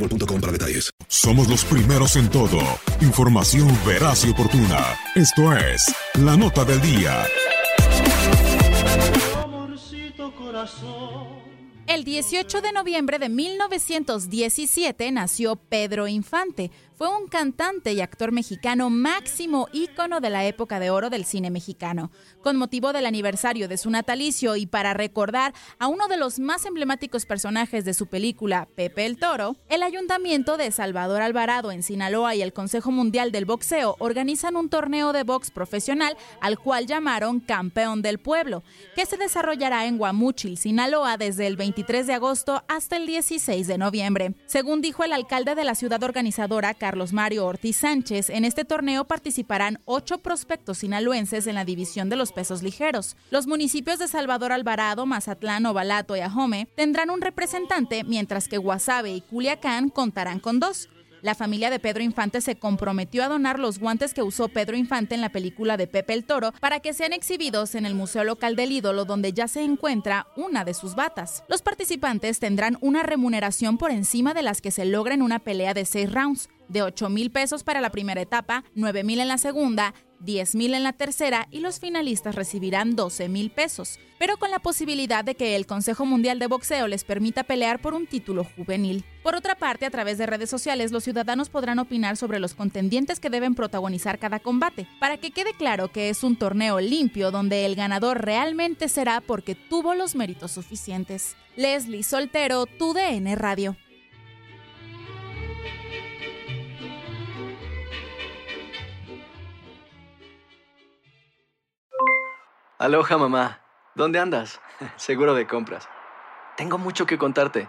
boostmobile.com para detalles. Somos los primeros en todo. Información veraz y oportuna. Esto es La Nota del Día. El 18 de noviembre de 1917 nació Pedro Infante. Fue un cantante y actor mexicano máximo ícono de la época de oro del cine mexicano. Con motivo del aniversario de su natalicio y para recordar a uno de los más emblemáticos personajes de su película, Pepe el Toro, el Ayuntamiento de Salvador Alvarado en Sinaloa y el Consejo Mundial del Boxeo organizan un torneo de box profesional al cual llamaron Campeón del Pueblo, que se desarrollará en Guamúchil, Sinaloa, desde el 23 de agosto hasta el 16 de noviembre. Según dijo el alcalde de la ciudad organizadora, Mario Ortiz Sánchez, en este torneo participarán ocho prospectos sinaloenses en la división de los pesos ligeros. Los municipios de Salvador Alvarado, Mazatlán, Ovalato y Ajome tendrán un representante, mientras que Guasave y Culiacán contarán con dos. La familia de Pedro Infante se comprometió a donar los guantes que usó Pedro Infante en la película de Pepe el Toro para que sean exhibidos en el Museo Local del Ídolo donde ya se encuentra una de sus batas. Los participantes tendrán una remuneración por encima de las que se logra en una pelea de seis rounds, de 8 mil pesos para la primera etapa, 9 mil en la segunda, 10 mil en la tercera y los finalistas recibirán 12 mil pesos, pero con la posibilidad de que el Consejo Mundial de Boxeo les permita pelear por un título juvenil. Por otra parte, a través de redes sociales, los ciudadanos podrán opinar sobre los contendientes que deben protagonizar cada combate, para que quede claro que es un torneo limpio donde el ganador realmente será porque tuvo los méritos suficientes. Leslie Soltero, tu DN Radio. Aloha mamá, ¿dónde andas? Seguro de compras. Tengo mucho que contarte.